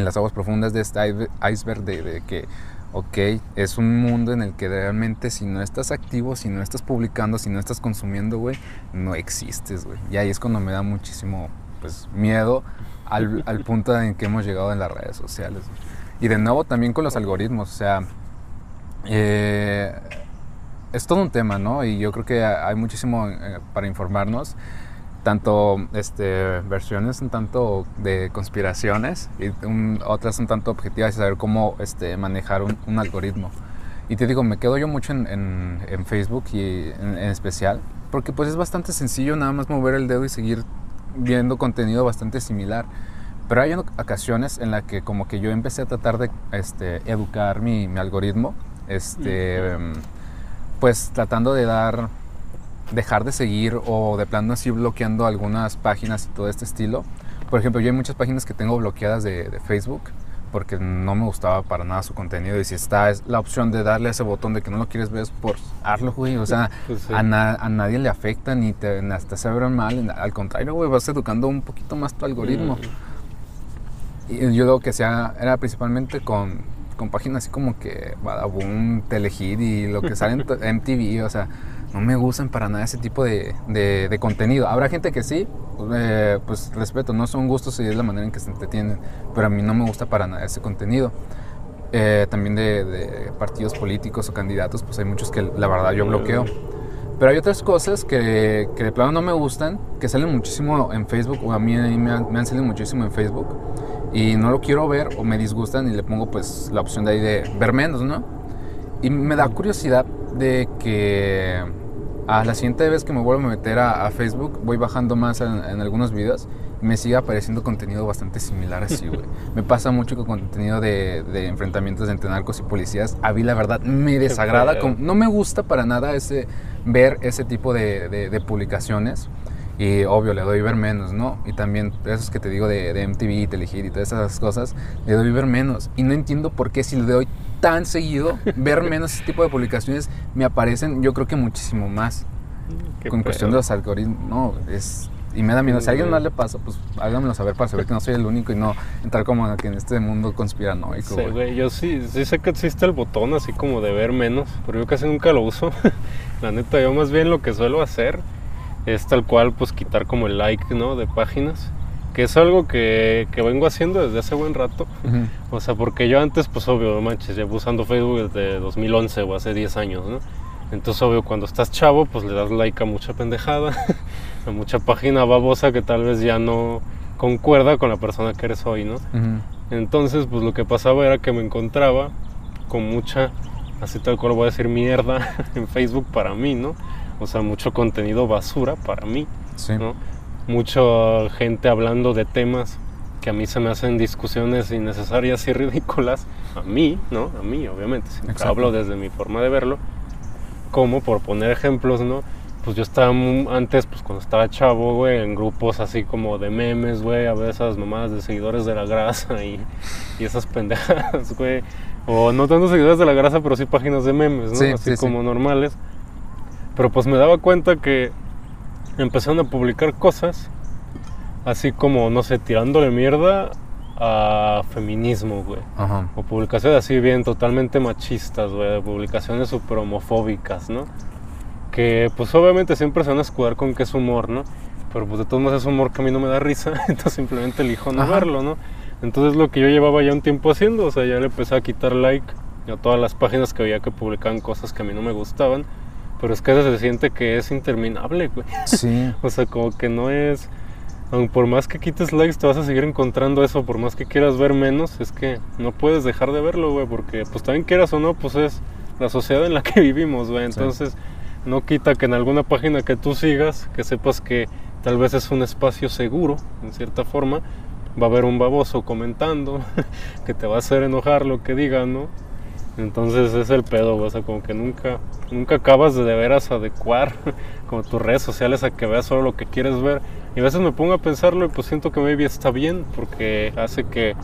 las aguas profundas de este iceberg de, de que, ok, es un mundo en el que realmente si no estás activo, si no estás publicando, si no estás consumiendo, güey, no existes, güey. Y ahí es cuando me da muchísimo, pues, miedo al, al punto en que hemos llegado en las redes sociales. güey. Y de nuevo también con los algoritmos, o sea, eh, es todo un tema, ¿no? Y yo creo que hay muchísimo eh, para informarnos tanto este, versiones un tanto de conspiraciones y un- otras un tanto objetivas y saber cómo este, manejar un, un algoritmo. Y te digo, me quedo yo mucho en, en- en Facebook y en, en especial, porque pues es bastante sencillo nada más mover el dedo y seguir viendo contenido bastante similar. Pero hay ocasiones en las que como que yo empecé a tratar de este, educar mi, mi algoritmo, este, pues tratando de dar dejar de seguir o de plano así bloqueando algunas páginas y todo este estilo. Por ejemplo, yo hay muchas páginas que tengo bloqueadas de, de Facebook porque no me gustaba para nada su contenido y si está es la opción de darle ese botón de que no lo quieres ver es por hazlo, güey. O sea, Pues sí. a, na- a nadie le afecta ni te ni hasta se mal. Al contrario, güey, vas educando un poquito más tu algoritmo. Mm. Y yo lo que hacía era principalmente con, con páginas así como que Badaboom, Telehit y lo que sale en MTV, o sea, no me gustan para nada ese tipo de, de- de contenido. Habrá gente que sí, eh, pues respeto, no son gustos y es la manera en que se entretienen, pero a mí no me gusta para nada ese contenido. Eh, también de, de partidos políticos o candidatos, pues hay muchos que la verdad yo bloqueo. Pero hay otras cosas que, que de plano no me gustan, que salen muchísimo en Facebook, o a mí, a mí me, han, me han salido muchísimo en Facebook, y no lo quiero ver o me disgustan y le pongo pues la opción de ahí de ver menos, ¿no? Y me da curiosidad de que a la siguiente vez que me vuelvo a meter a, a Facebook, voy bajando más en, en algunos videos y me sigue apareciendo contenido bastante similar así, güey. me pasa mucho con contenido de, de enfrentamientos entre narcos y policías. A mí la verdad me desagrada, con- no me gusta para nada ese, ver ese tipo de, de- de publicaciones. Y obvio, le doy ver menos, ¿no? Y también esos que te digo de, de MTV, Telehit y todas esas cosas, le doy ver menos. Y no entiendo por qué si le doy tan seguido, ver menos ese tipo de publicaciones me aparecen, yo creo que muchísimo más. Qué con cuestión de los algoritmos, no, es... Y me da miedo. Si a alguien más le pasa, pues háganmelo saber para saber que no soy el único y no entrar como que en este mundo conspiranoico. Sí, güey, yo sí, sí sé que existe el botón así como de ver menos, pero yo casi nunca lo uso. La neta, yo más bien lo que suelo hacer es tal cual, pues quitar como el like, ¿no? De páginas, que es algo que, que vengo haciendo desde hace buen rato. Ujú. O sea, porque yo antes, pues obvio, no manches, llevo usando Facebook desde 2011 o hace 10 años, ¿no? Entonces, obvio, cuando estás chavo, pues le das like a mucha pendejada, a mucha página babosa que tal vez ya no concuerda con la persona que eres hoy, ¿no? Entonces, pues lo que pasaba era que me encontraba con mucha, así tal cual voy a decir, mierda en Facebook para mí, ¿no? O sea, mucho contenido basura para mí, Sí. ¿no? mucha gente hablando de temas que a mí se me hacen discusiones innecesarias y ridículas, a mí, ¿no? A mí, obviamente, siempre hablo desde mi forma de verlo, como por poner ejemplos, ¿no? Pues yo estaba antes, pues cuando estaba chavo, güey, en grupos así como de memes, güey, a ver esas mamadas de seguidores de la grasa y, y esas pendejadas, güey. O no tanto seguidores de la grasa, pero sí páginas de memes, ¿no? así como normales. Pero pues me daba cuenta que empezaron a publicar cosas así como, no sé, tirándole mierda a feminismo, güey. O publicaciones así bien totalmente machistas, güey. Publicaciones super homofóbicas, ¿no? Que pues obviamente siempre se van a escudar con que es humor, ¿no? Pero pues de todos modos es humor que a mí no me da risa, entonces simplemente elijo no verlo, ¿no? Entonces lo que yo llevaba ya un tiempo haciendo, o sea, ya le empecé a quitar like a todas las páginas que veía que publicaban cosas que a mí no me gustaban. Pero es que se siente que es interminable, güey. Sí. o sea, como que no es por más que quites likes, te vas a seguir encontrando eso. Por más que quieras ver menos, es que no puedes dejar de verlo, güey. Porque, pues también quieras o no, pues es la sociedad en la que vivimos, güey. Entonces, no quita que en alguna página que tú sigas, que sepas que tal vez es un espacio seguro, en cierta forma, va a haber un baboso comentando, que te va a hacer enojar lo que digan, ¿no? Entonces es el pedo, o sea, como que nunca, nunca acabas de de veras adecuar como tus redes sociales a que veas solo lo que quieres ver. Y a veces me pongo a pensarlo y pues siento que maybe está bien, porque hace que,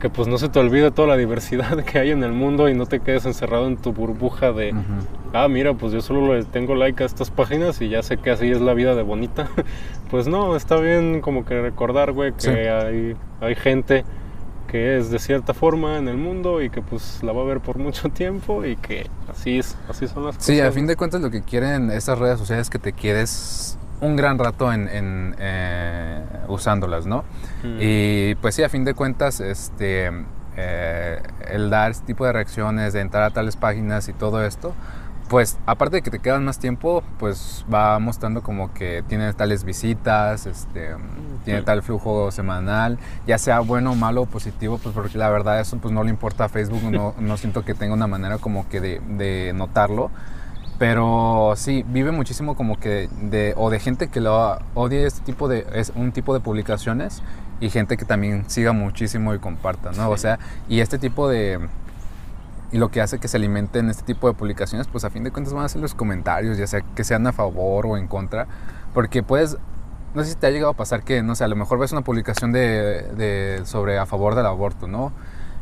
que pues no se te olvide toda la diversidad que hay en el mundo y no te quedes encerrado en tu burbuja de, ah, mira, pues yo solo le tengo like a estas páginas y ya sé que así es la vida de bonita. pues no, está bien como que recordar, güey, que hay, hay gente que es de cierta forma en el mundo y que pues la va a ver por mucho tiempo y que así es, así son las cosas. Sí, a fin de cuentas lo que quieren estas redes sociales es que te quedes un gran rato en, eh, usándolas, ¿no? Mm. Y pues sí, a fin de cuentas, este, eh, el dar este tipo de reacciones, de entrar a tales páginas y todo esto, pues aparte de que te quedan más tiempo, pues va mostrando como que tiene tales visitas, este, tiene tal flujo semanal, ya sea bueno, malo o positivo, pues porque la verdad eso pues no le importa a Facebook, no, no siento que tenga una manera como que de, de notarlo. Pero sí, vive muchísimo como que de, o de gente que lo odie este tipo de, es un tipo de publicaciones y gente que también siga muchísimo y comparta, ¿no? O sea, y este tipo de, y lo que hace que se alimenten este tipo de publicaciones, pues a fin de cuentas van a ser los comentarios, ya sea que sean a favor o en contra, porque puedes, no sé si te ha llegado a pasar que, no sé, a lo mejor ves una publicación de, sobre a favor del aborto, ¿no?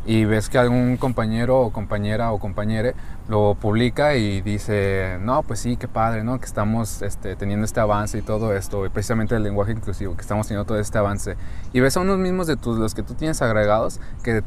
Y ves que algún compañero o compañera o compañere lo publica y dice, no, pues sí, qué padre, ¿no? Que estamos este, teniendo este avance y todo esto, y precisamente el lenguaje inclusivo, que estamos teniendo todo este avance. Y ves a unos mismos de tus, los que tú tienes agregados, que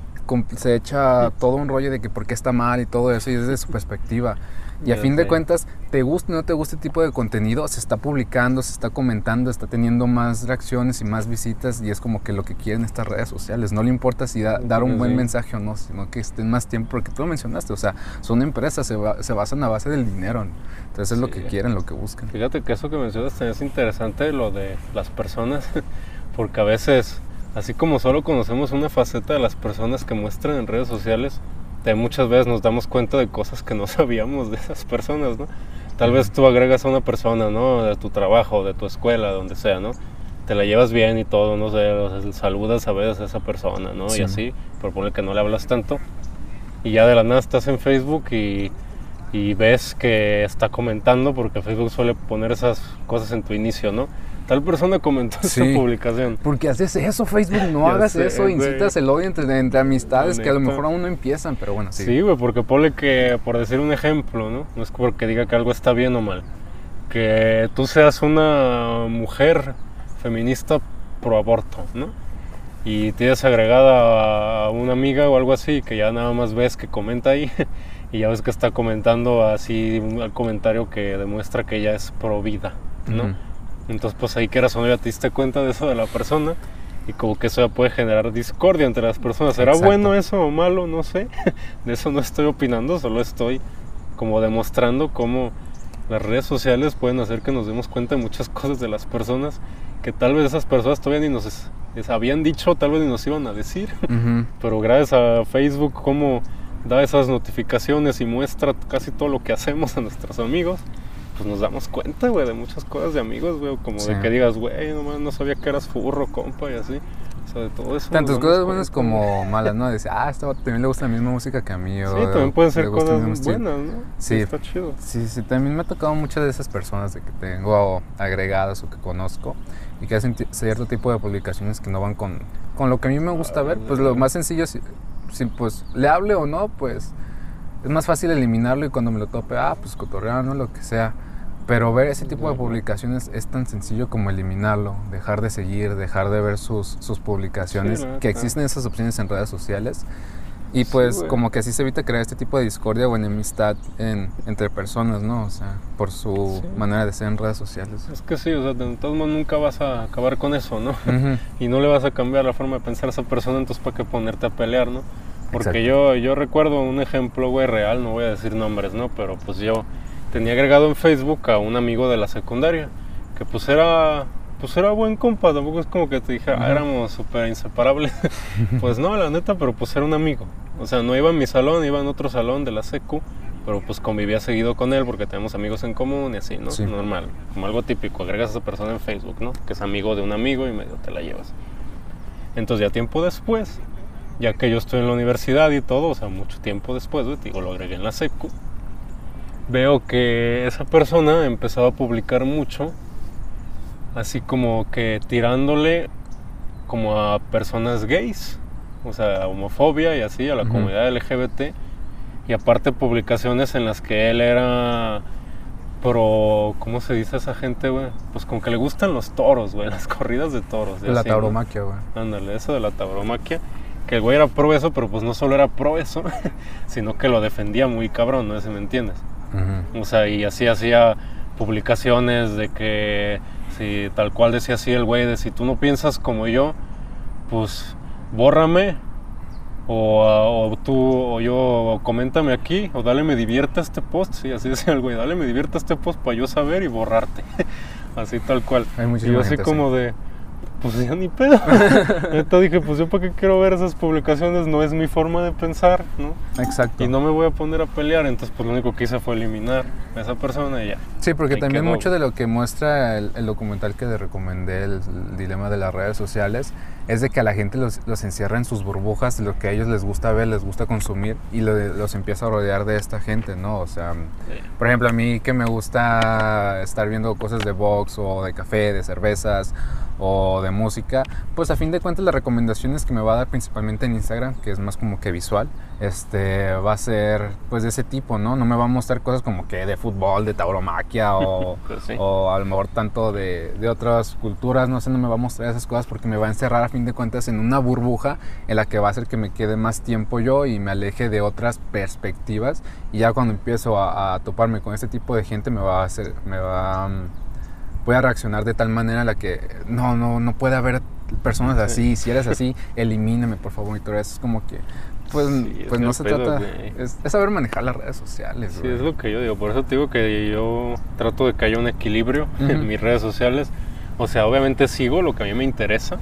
se echa todo un rollo de que por qué está mal y todo eso, y desde su perspectiva. Y a fin de cuentas, te gusta o no te gusta este tipo de contenido, se está publicando, se está comentando, está teniendo más reacciones y más visitas y es como que lo que quieren estas redes sociales. No le importa si dar un buen mensaje o no, sino que estén más tiempo, porque tú lo mencionaste, o sea, son empresas, se, se basan a base del dinero. Entonces es lo que quieren, lo que buscan. Fíjate que eso que mencionas es interesante, lo de las personas, porque a veces, así como solo conocemos una faceta de las personas que muestran en redes sociales, de muchas veces nos damos cuenta de cosas que no sabíamos de esas personas, ¿no? Tal vez tú agregas a una persona, ¿no? De tu trabajo, de tu escuela, donde sea, ¿no? Te la llevas bien y todo, no sé, saludas a veces a esa persona, ¿no? Y así, propone que no le hablas tanto. Y ya de la nada estás en Facebook y, y ves que está comentando, porque Facebook suele poner esas cosas en tu inicio, ¿no? Tal persona comentó esa publicación. Porque haces eso, Facebook, no hagas eso, incitas el odio entre, amistades que a lo mejor aún no empiezan, pero bueno, sí. Sí, güey, porque pone que, por decir un ejemplo, ¿no? No es porque diga que algo está bien o mal. Que tú seas una mujer feminista pro aborto, ¿no? Y tienes agregada a una amiga o algo así, que ya nada más ves que comenta ahí, y ya ves que está comentando así un comentario que demuestra que ella es pro vida, ¿no? Entonces, pues ahí que razón ya te diste cuenta de eso de la persona y como que eso ya puede generar discordia entre las personas. ¿Será bueno eso o malo? No sé. De eso no estoy opinando, solo estoy como demostrando cómo las redes sociales pueden hacer que nos demos cuenta de muchas cosas de las personas que tal vez esas personas todavía ni nos habían dicho, tal vez ni nos iban a decir. Pero gracias a Facebook, como da esas notificaciones y muestra casi todo lo que hacemos a nuestros amigos pues nos damos cuenta, güey, de muchas cosas de amigos, güey, como de que digas, güey, no, no sabía que eras furro, compa, y así. O sea, de todo eso. Tantas cosas buenas como malas, ¿no? Dice, ah, este también le gusta la misma música que a mí. Sí, también pueden ser cosas buenas, ¿no? Sí. Está chido. Sí, sí, también me ha tocado muchas de esas personas de que tengo agregadas o que conozco y que hacen cierto tipo de publicaciones que no van con, con lo que a mí me gusta ver. Pues lo más sencillo, si, si pues le hable o no, pues es más fácil eliminarlo y cuando me lo tope, ah, pues cotorreano, lo que sea. Pero ver ese tipo de publicaciones es tan sencillo como eliminarlo, dejar de seguir, dejar de ver sus, sus publicaciones, que existen esas opciones en redes sociales. Y pues como que así se evita crear este tipo de discordia o enemistad en, entre personas, ¿no? O sea, por su manera de ser en redes sociales. Es que sí, o sea, de todos modos nunca vas a acabar con eso, ¿no? y no le vas a cambiar la forma de pensar a esa persona, entonces para qué ponerte a pelear, ¿no? Porque yo, yo recuerdo un ejemplo, güey, real, no voy a decir nombres, ¿no? Pero pues yo tenía agregado en Facebook a un amigo de la secundaria, que pues era, pues era buen compa, tampoco es como que te dije, ah, éramos súper inseparables. pues no, la neta, pero pues era un amigo. O sea, no iba a mi salón, iba en otro salón de la secu, pero pues convivía seguido con él porque tenemos amigos en común y así, ¿no? Normal, como algo típico, agregas a esa persona en Facebook, ¿no? Que es amigo de un amigo y medio te la llevas. Entonces ya tiempo después, ya que yo estoy en la universidad y todo, o sea, mucho tiempo después, digo, lo agregué en la secu, veo que esa persona empezaba a publicar mucho, así como que tirándole como a personas gays, o sea, homofobia y así, a la comunidad LGBT, y aparte publicaciones en las que él era pro, ¿cómo se dice a esa gente, güey? Pues con que le gustan los toros, güey, las corridas de toros. la tauromaquia, güey. Ándale, eso de la tauromaquia. Que el güey era pro eso, pero pues no solo era pro eso, sino que lo defendía muy cabrón, ¿no? Si me entiendes. O sea, y así hacía publicaciones de que si tal cual decía así el güey de si tú no piensas como yo, pues bórrame o, tú o yo coméntame aquí o dale me divierta este post, sí, así decía el güey, dale me divierta este post para yo saber y borrarte. así tal cual. y yo así como de pues ya ni pedo. Entonces dije, pues yo para qué quiero ver esas publicaciones, no es mi forma de pensar, ¿no? Exacto. Y no me voy a poner a pelear, entonces pues lo único que hice fue eliminar a esa persona y ya. Sí, porque también mucho de lo que muestra el, documental que le recomendé, el, dilema de las redes sociales, es de que a la gente los, los encierra en sus burbujas, lo que a ellos les gusta ver, les gusta consumir y los empieza a rodear de esta gente, ¿no? O sea, por ejemplo, a mí que me gusta estar viendo cosas de box o de café, de cervezas o de música, pues a fin de cuentas las recomendaciones que me va a dar principalmente en Instagram, que es más como que visual, este, va a ser pues de ese tipo, ¿no? No me va a mostrar cosas como que de fútbol, de tauromaquia o, pues o a lo mejor tanto de, de, otras culturas, no sé, no me va a mostrar esas cosas porque me va a encerrar a fin de cuentas en una burbuja en la que va a hacer que me quede más tiempo yo y me aleje de otras perspectivas y ya cuando empiezo a, a toparme con este tipo de gente me va a hacer, me va a voy a reaccionar de tal manera en la que no, no, no puede haber personas así, si eres así, elimíname por favor. Y todo eso es como que, pues, pues no se trata, es, saber manejar las redes sociales. Sí, es lo que yo digo, por eso te digo que yo trato de que haya un equilibrio en mis redes sociales. O sea, obviamente sigo lo que a mí me interesa,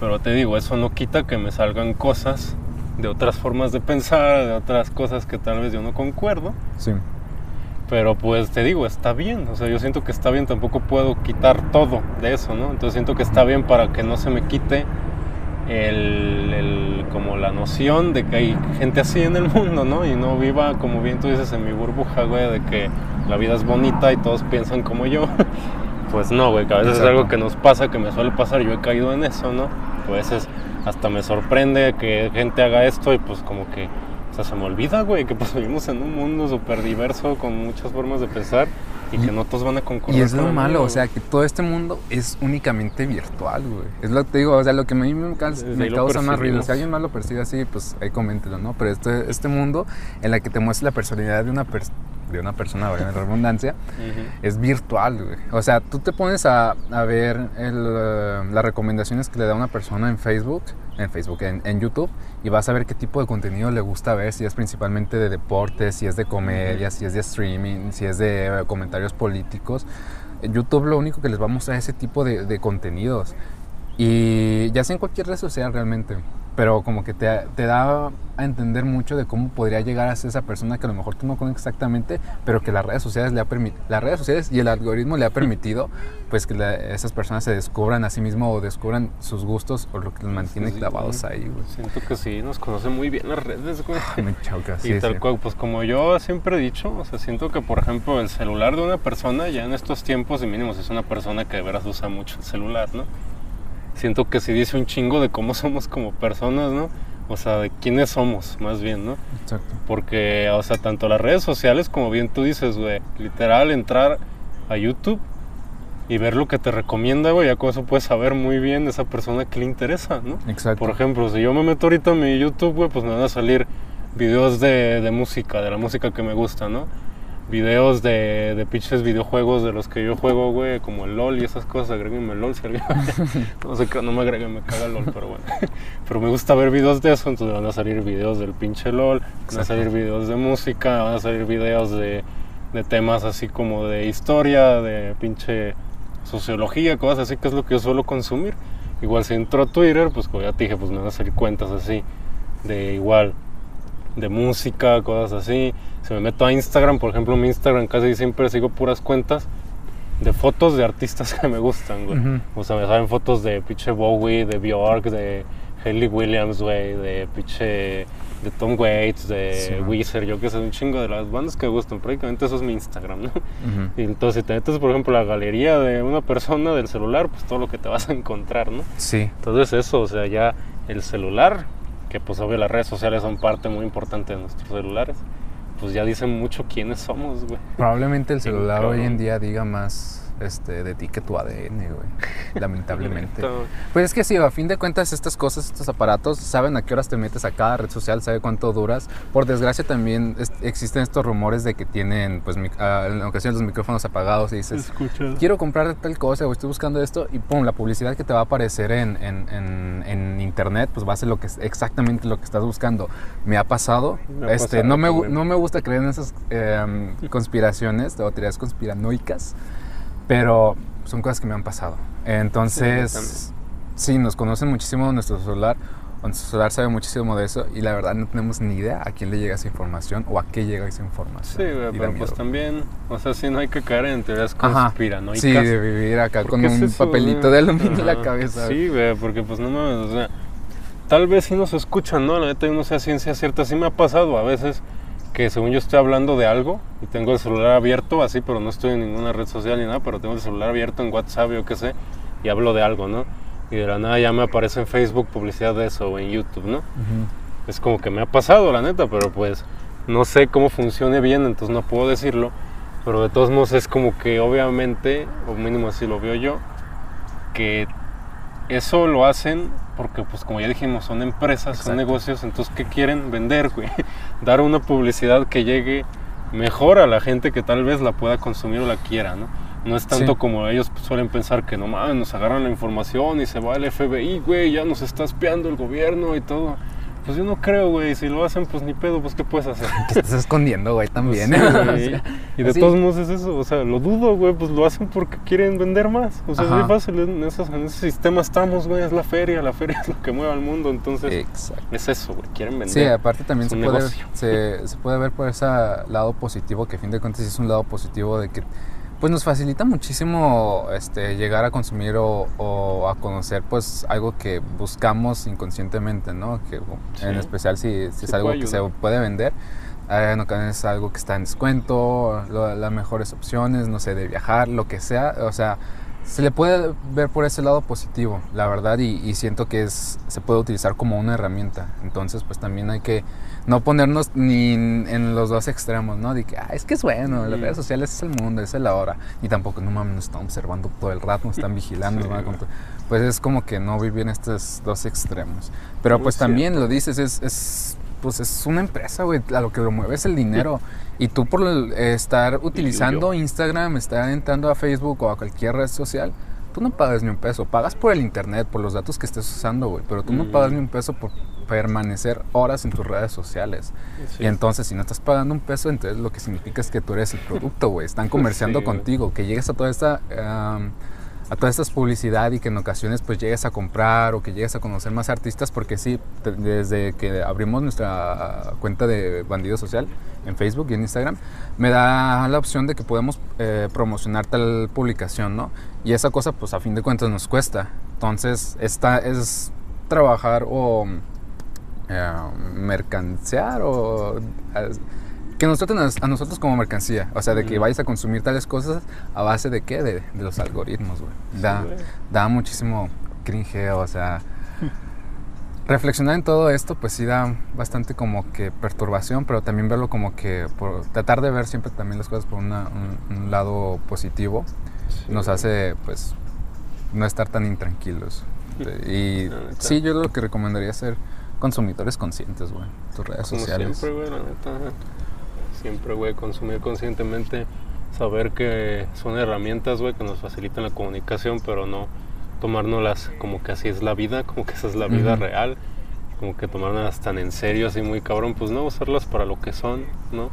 pero te digo, eso no quita que me salgan cosas de otras formas de pensar, de otras cosas que tal vez yo no concuerdo. Sí. Pero pues te digo, está bien, o sea, yo siento que está bien, tampoco puedo quitar todo de eso, ¿no? Entonces siento que está bien para que no se me quite el, como la noción de que hay gente así en el mundo, ¿no? Y no viva, como bien tú dices, en mi burbuja, güey, de que la vida es bonita y todos piensan como yo. pues no, güey, que a veces es algo que nos pasa, que me suele pasar, yo he caído en eso, ¿no? Pues es, hasta me sorprende que gente haga esto y pues como que o sea, se me olvida, güey, que pues vivimos en un mundo súper diverso con muchas formas de pensar y, que no todos van a concordar. Y es lo malo, o sea, que todo este mundo es únicamente virtual, güey. Es lo que te digo, o sea, lo que a mí me, causa, me causa más ruido. Si alguien más lo percibe así, pues ahí coméntelo, ¿no? Pero este, este mundo en la que te muestra la personalidad de una persona de una persona, en la redundancia, es virtual, güey. O sea, tú te pones a, a ver el, las recomendaciones que le da una persona en Facebook en Facebook, en, YouTube, y vas a ver qué tipo de contenido le gusta ver, si es principalmente de deportes, si es de comedia, si es de streaming, si es de eh, comentarios políticos. En YouTube lo único que les va a mostrar es ese tipo de, de contenidos. Y ya sea en cualquier red social realmente. Pero como que te, te da a entender mucho de cómo podría llegar a ser esa persona que a lo mejor tú no conoces exactamente, pero que las redes sociales le ha las redes sociales y el algoritmo le ha permitido pues que esas personas se descubran a sí mismo o descubran sus gustos o lo que los mantiene clavados ahí, güey. Siento que sí, nos conocen muy bien las redes, güey. Me choca, Y tal cual, pues como yo siempre he dicho, o sea, siento que por ejemplo el celular de una persona ya en estos tiempos, y mínimo si es una persona que de veras usa mucho el celular, ¿no? Siento que sí dice un chingo de cómo somos como personas, ¿no? O sea, de quiénes somos, más bien, ¿no? Exacto. Porque, o sea, tanto las redes sociales como bien tú dices, güey, literal entrar a YouTube y ver lo que te recomienda, güey, ya con eso puedes saber muy bien esa persona que le interesa, ¿no? Exacto. Por ejemplo, si yo me meto ahorita en mi YouTube, güey, pues me van a salir videos de, de música, de la música que me gusta, ¿no? Videos de, de pinches videojuegos de los que yo juego, güey, como el LOL y esas cosas, agréguenme el LOL si alguien... no sé, no me agreguen, me caga el LOL, pero bueno. pero me gusta ver videos de eso, entonces van a salir videos del pinche LOL, van a salir videos de música, van a salir videos de, de temas así como de historia, de pinche sociología, cosas así, que es lo que yo suelo consumir. Igual si entro a Twitter, pues como ya te dije, pues me van a salir cuentas así, de igual, de música, cosas así si me meto a Instagram, por ejemplo, mi Instagram casi siempre sigo puras cuentas de fotos de artistas que me gustan, güey. O sea, me salen fotos de pinche Bowie, de Bjork, de Hayley Williams, güey, de pinche de Tom Waits, de Weezer, yo que sé, un chingo de las bandas que me gustan. Prácticamente eso es mi Instagram, ¿no? Y entonces, si te metes, por ejemplo, a la galería de una persona del celular, pues todo lo que te vas a encontrar, ¿no? Sí. Entonces, eso, o sea, ya el celular, que pues obvio las redes sociales son parte muy importante de nuestros celulares pues ya dicen mucho quiénes somos, güey. Probablemente el celular hoy en día diga más este, de ti que tu ADN, güey. Lamentablemente. pues es que sí, a fin de cuentas, estas cosas, estos aparatos, saben a qué horas te metes a cada red social, sabe cuánto duras. Por desgracia, también existen estos rumores de que tienen, pues, en ocasiones los micrófonos apagados y dices, quiero comprar tal cosa o estoy buscando esto y pum, la publicidad que te va a aparecer en, en, internet, pues va a ser lo que, exactamente lo que estás buscando. Me ha pasado. este, no, me, no me gusta creer en esas em, conspiraciones o teorías conspiranoicas. Pero son cosas que me han pasado. Entonces, sí, nos conocen muchísimo nuestro celular. Nuestro celular sabe muchísimo de eso y la verdad no tenemos ni idea a quién le llega esa información o a qué llega esa información. Sí, pero pues también, o sea, sí no hay que caer en teorías conspiranoicas. Sí, de vivir acá con un papelito de aluminio en la cabeza. Sí, güey, porque pues no mames, o sea, tal vez sí nos escuchan, ¿no? La neta no sea ciencia cierta, sí me ha pasado a veces que según yo estoy hablando de algo y tengo el celular abierto así, pero no estoy en ninguna red social ni nada, pero tengo el celular abierto en WhatsApp o qué sé, y hablo de algo, ¿no? Y de la nada ya me aparece en Facebook publicidad de eso o en YouTube, ¿no? Es como que me ha pasado, la neta, pero pues no sé cómo funcione bien, entonces no puedo decirlo, pero de todos modos es como que obviamente, o mínimo así lo veo yo, que eso lo hacen porque pues como ya dijimos, son empresas, son negocios, entonces ¿qué quieren vender, güey? Dar una publicidad que llegue mejor a la gente que tal vez la pueda consumir o la quiera, ¿no? No es tanto como ellos suelen pensar que no mames, nos agarran la información y se va el FBI, güey, ya nos está espiando el gobierno y todo. Pues yo no creo, güey. Si lo hacen, pues ni pedo, pues ¿qué puedes hacer? Te estás escondiendo, güey, también. Pues y de todos modos es eso. O sea, lo dudo, güey, pues lo hacen porque quieren vender más. O sea, es muy fácil. En, ese sistema estamos, güey. Es la feria. La feria es lo que mueve al mundo. Entonces, es eso, güey. Quieren vender. Sí, aparte también se puede, se, se, puede ver por ese lado positivo, que a fin de cuentas es un lado positivo de que pues nos facilita muchísimo este, llegar a consumir o, a conocer pues algo que buscamos inconscientemente, ¿no? Que, En especial si, es algo que se puede vender. Eh, en ocasiones es algo que está en descuento, las mejores opciones, no sé, de viajar, lo que sea. O sea, se le puede ver por ese lado positivo, la verdad, y, y siento que es, se puede utilizar como una herramienta. Entonces, pues también hay que no ponernos ni en los dos extremos, ¿no? De que, ah, es que es bueno, las redes sociales es el mundo, es la hora. Y tampoco, no mames, nos están observando todo el rato, nos están vigilando, Pues es como que no vivir en estos dos extremos. Pero pues también lo dices, es, es, pues es una empresa, güey, a lo que lo mueve es el dinero. Y tú por estar utilizando Instagram, estar entrando a Facebook o a cualquier red social, tú no pagas ni un peso. Pagas por el internet, por los datos que estés usando, güey. Pero tú no pagas ni un peso por permanecer horas en tus redes sociales. Y entonces, si no estás pagando un peso, entonces lo que significa es que tú eres el producto, güey. Están comerciando contigo. Que llegues a toda esta a toda esta publicidad y que en ocasiones pues llegues a comprar o que llegues a conocer más artistas porque sí, desde que abrimos nuestra cuenta de Bandido Social en Facebook y en Instagram, me da la opción de que podemos eh, promocionar tal publicación, ¿no? Y esa cosa pues a fin de cuentas nos cuesta. Entonces, esta es trabajar o eh, mercanciear o que nos traten a, nosotros como mercancía. O sea, de que vayas a consumir tales cosas a base de qué? De, los algoritmos, güey. Da, da muchísimo cringe, o sea. reflexionar en todo esto, pues sí da bastante como que perturbación, pero también verlo como que por tratar de ver siempre también las cosas por un, lado positivo nos hace, pues, no estar tan intranquilos. Y sí, yo lo que recomendaría ser consumidores conscientes, güey. Tus redes sociales. Siempre, güey, la neta siempre, güey, consumir conscientemente, saber que son herramientas, güey, que nos facilitan la comunicación, pero no tomárnoslas como que así es la vida, como que esa es la vida real, como que tomárnoslas tan en serio, así muy cabrón, pues no, usarlas para lo que son, ¿no?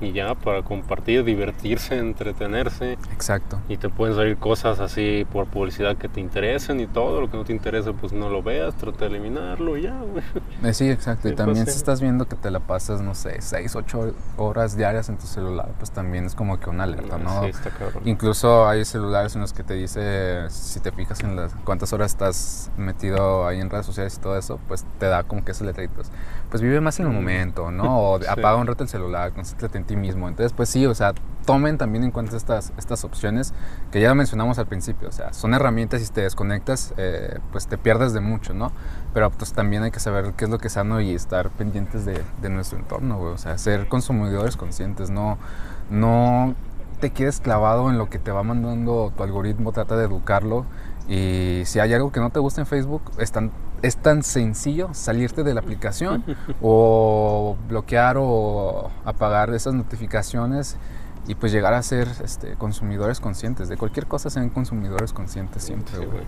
Y ya para compartir, divertirse, entretenerse. Exacto. Y te pueden salir cosas así por publicidad que te interesen y todo lo que no te interese pues no lo veas, trata de eliminarlo y ya, güey. Eh, sí, exacto. Y también si estás viendo que te la pasas, no sé, 6, 8 horas diarias en tu celular, pues también es como que una alerta, ¿no? Sí, está cabrón. Incluso hay celulares en los que te dice, si te fijas en las cuántas horas estás metido ahí en redes sociales y todo eso, pues te da como que esos letritos. Pues vive más en el momento, ¿no? O apaga un rato el celular, concéntrate en ti mismo. Entonces, pues sí, o sea, tomen también en cuenta estas, estas opciones que ya mencionamos al principio. O sea, son herramientas y si te desconectas, eh, pues te pierdes de mucho, ¿no? Pero pues también hay que saber qué es lo que es sano y estar pendientes de, de nuestro entorno, güey. O sea, ser consumidores conscientes, no, no te quedes clavado en lo que te va mandando tu algoritmo, trata de educarlo. Y si hay algo que no te gusta en Facebook, están es tan sencillo salirte de la aplicación o bloquear o apagar esas notificaciones y pues llegar a ser este, consumidores conscientes. De cualquier cosa sean consumidores conscientes siempre, güey.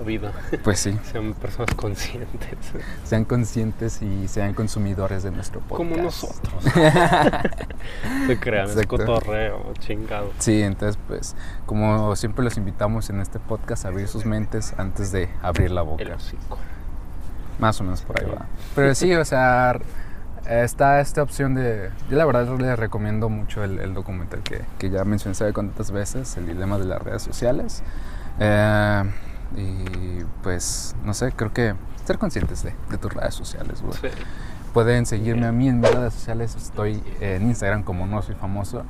La vida. Pues sí. sean personas conscientes. Sean conscientes y sean consumidores de nuestro podcast. Como nosotros. Se crean, es cotorreo, chingado. Sí, entonces pues, como siempre los invitamos en este podcast a abrir sus mentes antes de abrir la boca. El. Más o menos por ahí va. Pero sí, o sea, está esta opción de... Yo la verdad les recomiendo mucho el, documental que, que, ya mencioné sabe cuántas veces, el dilema de las redes sociales. Eh, y pues, no sé, creo que ser conscientes de, de tus redes sociales, güey. Pueden seguirme a mí en mis redes sociales. Estoy en Instagram como no soy famoso.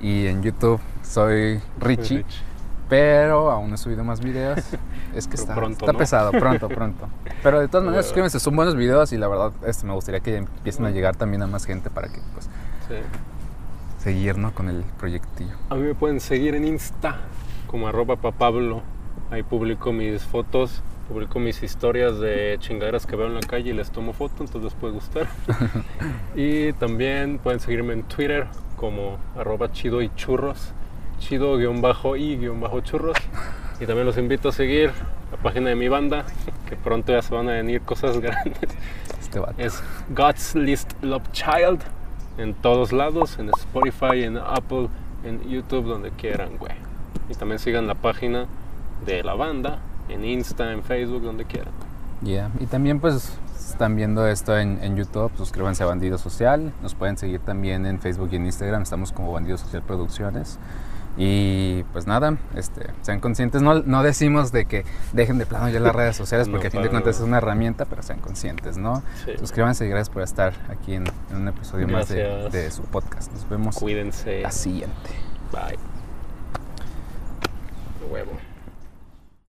Y en YouTube soy Richie. Pero aún no he subido más videos. Es que está, está pesado, pronto, pronto. Pero de todas maneras, suscríbanse, son buenos videos y la verdad este, me gustaría que empiecen a llegar también a más gente para que pues seguir con el proyectillo. A mí me pueden seguir en Insta como arroba papablo. Ahí publico mis fotos, publico mis historias de chingaderas que veo en la calle y les tomo foto, entonces les puede gustar. y también pueden seguirme en Twitter como arroba chido y churros chido-y-churros. Y también los invito a seguir la página de mi banda, que pronto ya se van a venir cosas grandes. Este es God's List Love Child en todos lados, en Spotify, en Apple, en YouTube, donde quieran, güey. Y también sigan la página de la banda en Insta, en Facebook, donde quieran. Ya, y también pues están viendo esto en, en, YouTube, suscríbanse a Bandido Social. Nos pueden seguir también en Facebook y en Instagram, estamos como Bandido Social Producciones. Y pues nada, este, sean conscientes, no, no decimos de que dejen de plano ya las redes sociales porque a fin de cuentas es una herramienta, pero sean conscientes, ¿no? Suscríbanse y gracias por estar aquí en, un episodio más de, de, su podcast. Nos vemos Cuídense. la siguiente. Bye. Huevo.